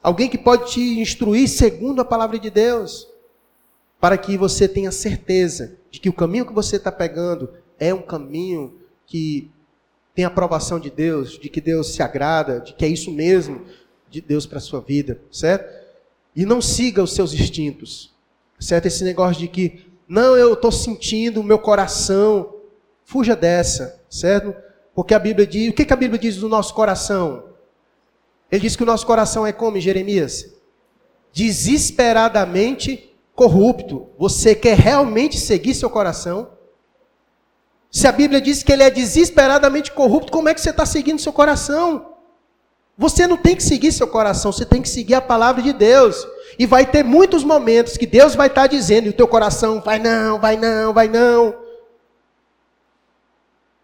S1: Alguém que pode te instruir segundo a palavra de Deus. Para que você tenha certeza de que o caminho que você está pegando é um caminho que tem aprovação de Deus, de que Deus se agrada, de que é isso mesmo de Deus para a sua vida, certo? E não siga os seus instintos. Certo? Esse negócio de que, não, eu estou sentindo o meu coração. Fuja dessa, certo? Porque a Bíblia diz, o que, que a Bíblia diz do nosso coração? Ele diz que o nosso coração é como, Jeremias? Desesperadamente corrupto. Você quer realmente seguir seu coração? Se a Bíblia diz que ele é desesperadamente corrupto, como é que você está seguindo seu coração? Você não tem que seguir seu coração, você tem que seguir a palavra de Deus. E vai ter muitos momentos que Deus vai estar dizendo, e o teu coração vai não, vai não, vai não.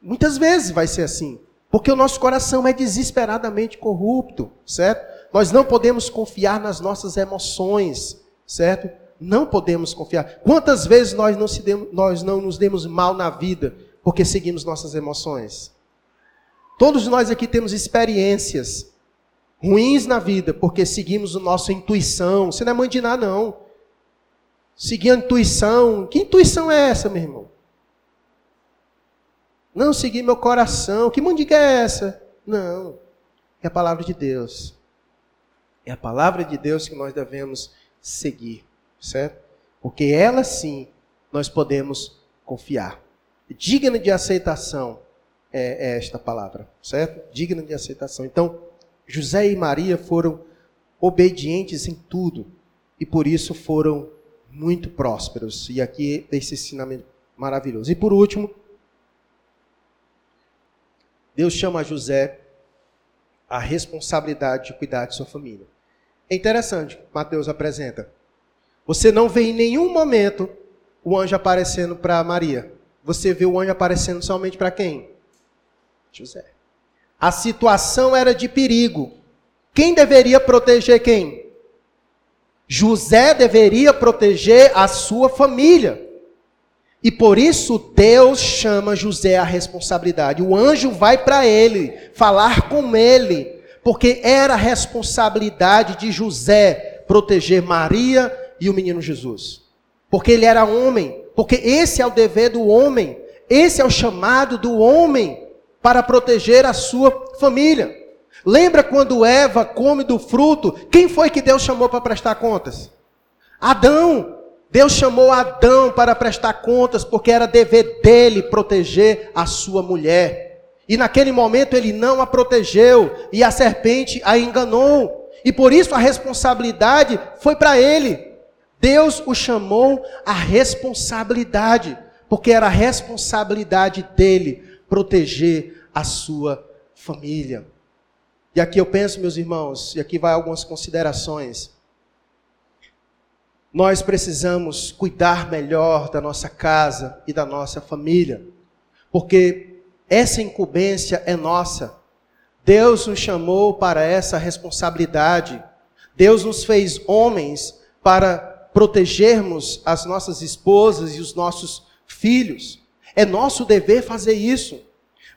S1: Muitas vezes vai ser assim. Porque o nosso coração é desesperadamente corrupto, certo? Nós não podemos confiar nas nossas emoções, certo? Não podemos confiar. Quantas vezes nós não, demos, nós não nos demos mal na vida porque seguimos nossas emoções? Todos nós aqui temos experiências ruins na vida, porque seguimos a nossa intuição. Você não é mãe de nada, não. Seguir a intuição. Que intuição é essa, meu irmão? Não, seguir meu coração. Que mandiga é essa? Não. É a palavra de Deus. É a palavra de Deus que nós devemos seguir, certo? Porque ela sim nós podemos confiar. Digna de aceitação é, é esta palavra, certo? Digna de aceitação. Então, José e Maria foram obedientes em tudo e por isso foram muito prósperos. E aqui esse ensinamento maravilhoso. E por último, Deus chama José a responsabilidade de cuidar de sua família. É interessante, Mateus apresenta. Você não vê em nenhum momento o anjo aparecendo para Maria. Você vê o anjo aparecendo somente para quem? José. A situação era de perigo. Quem deveria proteger quem? José deveria proteger a sua família. E por isso Deus chama José à responsabilidade. O anjo vai para ele, falar com ele, porque era responsabilidade de José proteger Maria e o menino Jesus. Porque ele era homem, porque esse é o dever do homem, esse é o chamado do homem para proteger a sua família. Lembra quando Eva come do fruto? Quem foi que Deus chamou para prestar contas? Adão. Deus chamou Adão para prestar contas, porque era dever dele proteger a sua mulher. E naquele momento ele não a protegeu, e a serpente a enganou. E por isso a responsabilidade foi para ele. Deus o chamou a responsabilidade, porque era a responsabilidade dele proteger a sua família. E aqui eu penso, meus irmãos, e aqui vai algumas considerações. Nós precisamos cuidar melhor da nossa casa e da nossa família, porque essa incumbência é nossa. Deus nos chamou para essa responsabilidade. Deus nos fez homens para protegermos as nossas esposas e os nossos filhos. É nosso dever fazer isso.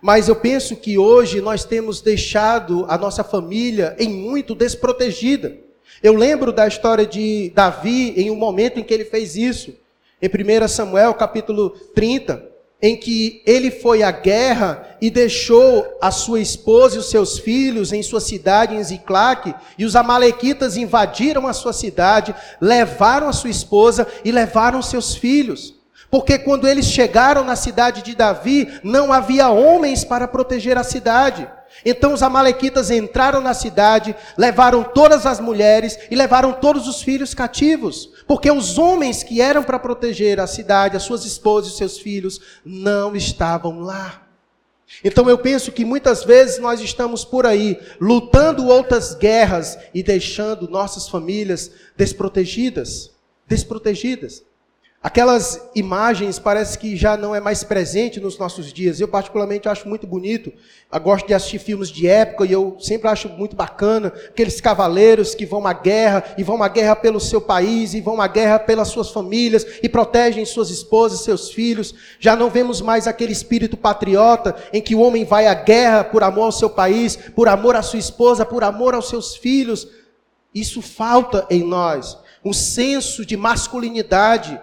S1: Mas eu penso que hoje nós temos deixado a nossa família em muito desprotegida. Eu lembro da história de Davi em um momento em que ele fez isso. Em 1 Samuel, capítulo 30, em que ele foi à guerra e deixou a sua esposa e os seus filhos em sua cidade, em Ziclac, e os amalequitas invadiram a sua cidade, levaram a sua esposa e levaram seus filhos. Porque quando eles chegaram na cidade de Davi, não havia homens para proteger a cidade. Então os amalequitas entraram na cidade, levaram todas as mulheres e levaram todos os filhos cativos, porque os homens que eram para proteger a cidade, as suas esposas e seus filhos, não estavam lá. Então eu penso que muitas vezes nós estamos por aí lutando outras guerras e deixando nossas famílias desprotegidas, desprotegidas. Aquelas imagens parece que já não é mais presente nos nossos dias. Eu particularmente acho muito bonito. Eu gosto de assistir filmes de época e eu sempre acho muito bacana aqueles cavaleiros que vão à guerra e vão à guerra pelo seu país e vão à guerra pelas suas famílias e protegem suas esposas, seus filhos. Já não vemos mais aquele espírito patriota em que o homem vai à guerra por amor ao seu país, por amor à sua esposa, por amor aos seus filhos. Isso falta em nós, um senso de masculinidade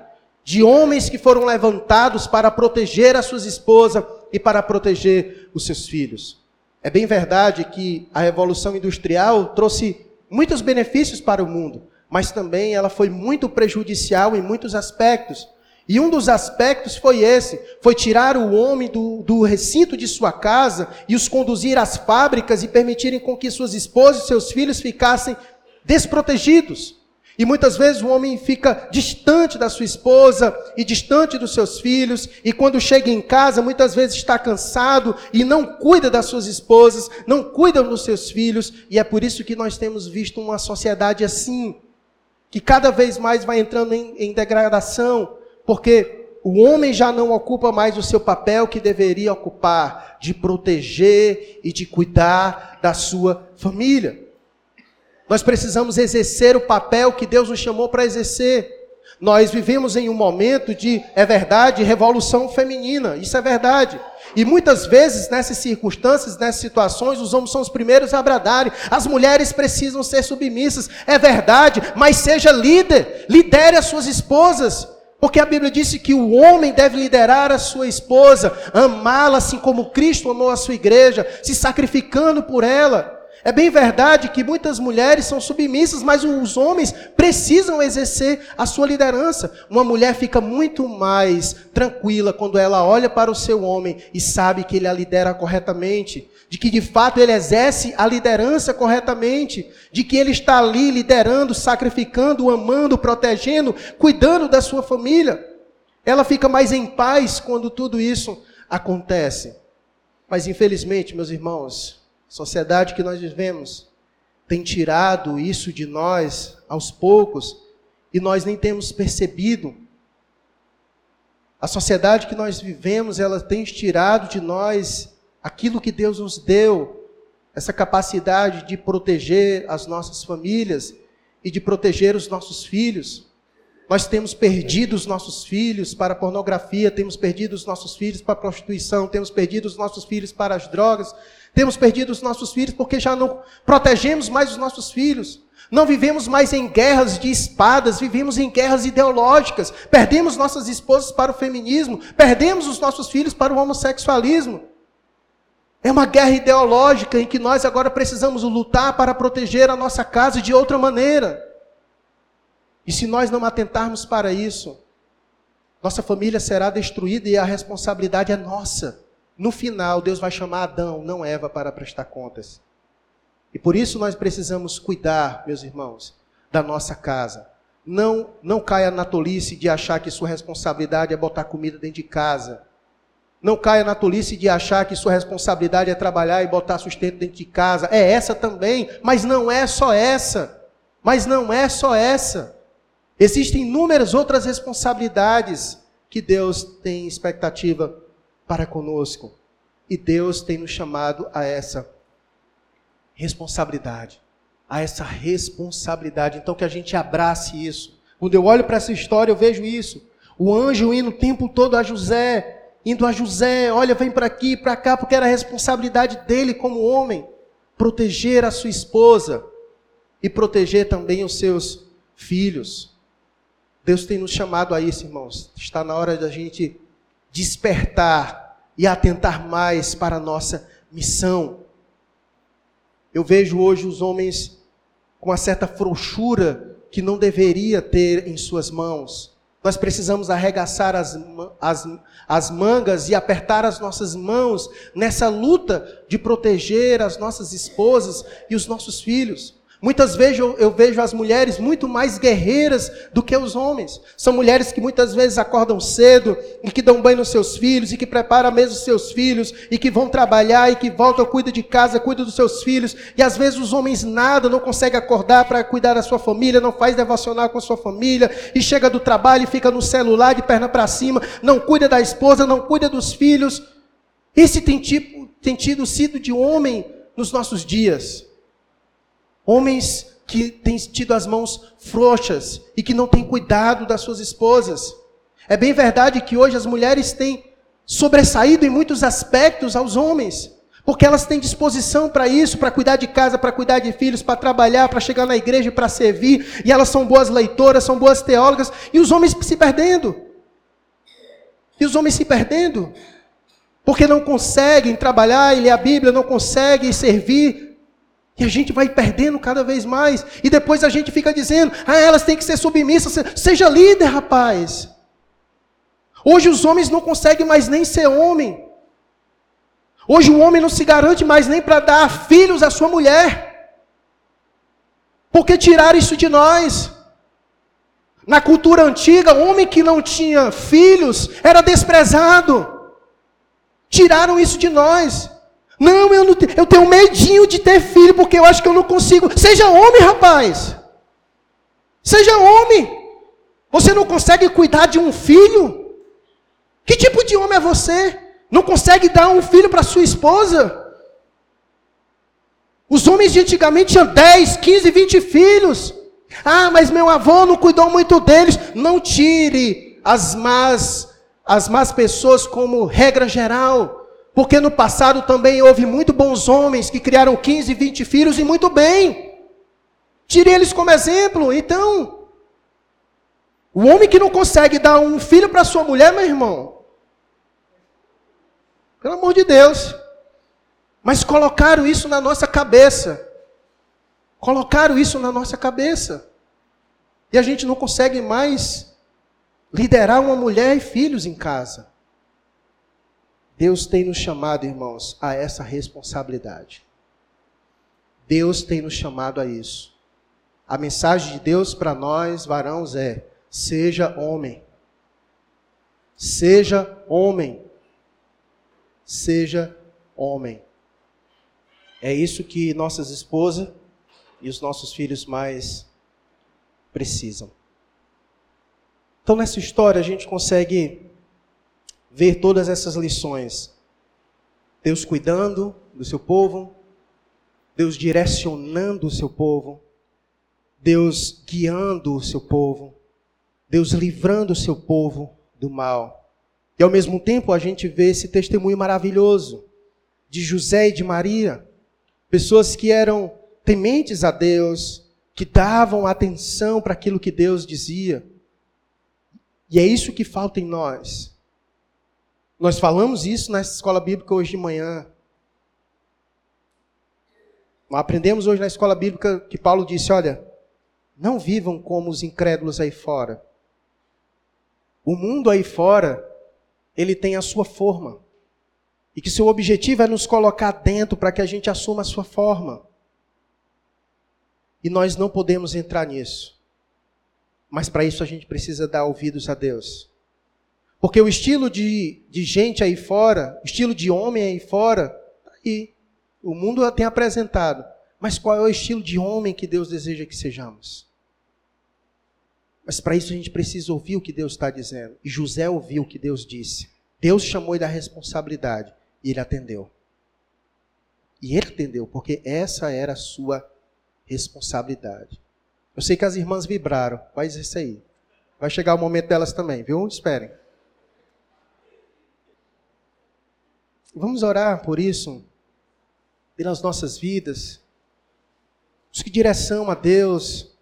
S1: de homens que foram levantados para proteger as suas esposas e para proteger os seus filhos. É bem verdade que a revolução industrial trouxe muitos benefícios para o mundo, mas também ela foi muito prejudicial em muitos aspectos. E um dos aspectos foi esse: foi tirar o homem do, do recinto de sua casa e os conduzir às fábricas e permitirem com que suas esposas e seus filhos ficassem desprotegidos. E muitas vezes o homem fica distante da sua esposa e distante dos seus filhos, e quando chega em casa, muitas vezes está cansado e não cuida das suas esposas, não cuida dos seus filhos, e é por isso que nós temos visto uma sociedade assim, que cada vez mais vai entrando em, em degradação, porque o homem já não ocupa mais o seu papel que deveria ocupar, de proteger e de cuidar da sua família. Nós precisamos exercer o papel que Deus nos chamou para exercer. Nós vivemos em um momento de, é verdade, revolução feminina. Isso é verdade. E muitas vezes, nessas circunstâncias, nessas situações, os homens são os primeiros a bradarem. As mulheres precisam ser submissas. É verdade, mas seja líder. Lidere as suas esposas. Porque a Bíblia disse que o homem deve liderar a sua esposa, amá-la assim como Cristo amou a sua igreja, se sacrificando por ela. É bem verdade que muitas mulheres são submissas, mas os homens precisam exercer a sua liderança. Uma mulher fica muito mais tranquila quando ela olha para o seu homem e sabe que ele a lidera corretamente, de que de fato ele exerce a liderança corretamente, de que ele está ali liderando, sacrificando, amando, protegendo, cuidando da sua família. Ela fica mais em paz quando tudo isso acontece. Mas infelizmente, meus irmãos, sociedade que nós vivemos tem tirado isso de nós aos poucos e nós nem temos percebido. A sociedade que nós vivemos, ela tem tirado de nós aquilo que Deus nos deu, essa capacidade de proteger as nossas famílias e de proteger os nossos filhos. Nós temos perdido os nossos filhos para a pornografia, temos perdido os nossos filhos para a prostituição, temos perdido os nossos filhos para as drogas, temos perdido os nossos filhos porque já não protegemos mais os nossos filhos. Não vivemos mais em guerras de espadas, vivemos em guerras ideológicas. Perdemos nossas esposas para o feminismo, perdemos os nossos filhos para o homossexualismo. É uma guerra ideológica em que nós agora precisamos lutar para proteger a nossa casa de outra maneira. E se nós não atentarmos para isso, nossa família será destruída e a responsabilidade é nossa. No final, Deus vai chamar Adão, não Eva, para prestar contas. E por isso nós precisamos cuidar, meus irmãos, da nossa casa. Não, não caia na tolice de achar que sua responsabilidade é botar comida dentro de casa. Não caia na tolice de achar que sua responsabilidade é trabalhar e botar sustento dentro de casa. É essa também, mas não é só essa. Mas não é só essa. Existem inúmeras outras responsabilidades que Deus tem expectativa para conosco. E Deus tem nos chamado a essa responsabilidade. A essa responsabilidade. Então que a gente abrace isso. Quando eu olho para essa história, eu vejo isso. O anjo indo o tempo todo a José, indo a José, olha, vem para aqui, para cá, porque era a responsabilidade dele como homem proteger a sua esposa e proteger também os seus filhos. Deus tem nos chamado a isso, irmãos. Está na hora da gente despertar e atentar mais para a nossa missão. Eu vejo hoje os homens com uma certa frouxura que não deveria ter em suas mãos. Nós precisamos arregaçar as, as, as mangas e apertar as nossas mãos nessa luta de proteger as nossas esposas e os nossos filhos. Muitas vezes eu, eu, vejo as mulheres muito mais guerreiras do que os homens. São mulheres que muitas vezes acordam cedo e que dão banho nos seus filhos e que preparam a mesa dos seus filhos e que vão trabalhar e que voltam, cuidam de casa, cuidam dos seus filhos. E às vezes os homens nada, não conseguem acordar para cuidar da sua família, não faz devocional com a sua família e chega do trabalho e fica no celular de perna para cima, não cuida da esposa, não cuida dos filhos. Esse tem, tipo, tem tido sido de homem nos nossos dias. Homens que têm tido as mãos frouxas e que não têm cuidado das suas esposas. É bem verdade que hoje as mulheres têm sobressaído em muitos aspectos aos homens, porque elas têm disposição para isso, para cuidar de casa, para cuidar de filhos, para trabalhar, para chegar na igreja, para servir, e elas são boas leitoras, são boas teólogas, e os homens se perdendo. E os homens se perdendo, porque não conseguem trabalhar e ler a Bíblia, não conseguem servir, e a gente vai perdendo cada vez mais. E depois a gente fica dizendo: ah, elas têm que ser submissas. Seja líder, rapaz. Hoje os homens não conseguem mais nem ser homem. Hoje o homem não se garante mais nem para dar filhos à sua mulher. Porque tiraram isso de nós. Na cultura antiga, homem que não tinha filhos era desprezado. Tiraram isso de nós. Não, eu, não, eu tenho medinho de ter filho, porque eu acho que eu não consigo. Seja homem, rapaz. Seja homem. Você não consegue cuidar de um filho? Que tipo de homem é você? Não consegue dar um filho para sua esposa? Os homens de antigamente tinham 10, 15, 20 filhos. Ah, mas meu avô não cuidou muito deles. Não tire as más, as más pessoas como regra geral. Porque no passado também houve muito bons homens que criaram 15, 20 filhos e muito bem. Tire eles como exemplo. Então, o homem que não consegue dar um filho para sua mulher, meu irmão, pelo amor de Deus. Mas colocaram isso na nossa cabeça. Colocaram isso na nossa cabeça. E a gente não consegue mais liderar uma mulher e filhos em casa. Deus tem nos chamado, irmãos, a essa responsabilidade. Deus tem nos chamado a isso. A mensagem de Deus para nós, varãos, é: seja homem. Seja homem. Seja homem. É isso que nossas esposas e os nossos filhos mais precisam. Então, nessa história, a gente consegue ver todas essas lições. Deus cuidando do seu povo, Deus direcionando o seu povo, Deus guiando o seu povo, Deus livrando o seu povo do mal. E ao mesmo tempo a gente vê esse testemunho maravilhoso de José e de Maria, pessoas que eram tementes a Deus, que davam atenção para aquilo que Deus dizia. E é isso que falta em nós. Nós falamos isso na escola bíblica hoje de manhã. Aprendemos hoje na escola bíblica que Paulo disse: olha, não vivam como os incrédulos aí fora. O mundo aí fora, ele tem a sua forma. E que seu objetivo é nos colocar dentro para que a gente assuma a sua forma. E nós não podemos entrar nisso. Mas para isso a gente precisa dar ouvidos a Deus. Porque o estilo de, de gente aí fora, o estilo de homem aí fora, tá aí. O mundo tem apresentado. Mas qual é o estilo de homem que Deus deseja que sejamos? Mas para isso a gente precisa ouvir o que Deus está dizendo. E José ouviu o que Deus disse. Deus chamou ele da responsabilidade. E ele atendeu. E ele atendeu, porque essa era a sua responsabilidade. Eu sei que as irmãs vibraram, mas isso aí. Vai chegar o momento delas também, viu? Esperem. Vamos orar por isso, pelas nossas vidas. Que direção a Deus,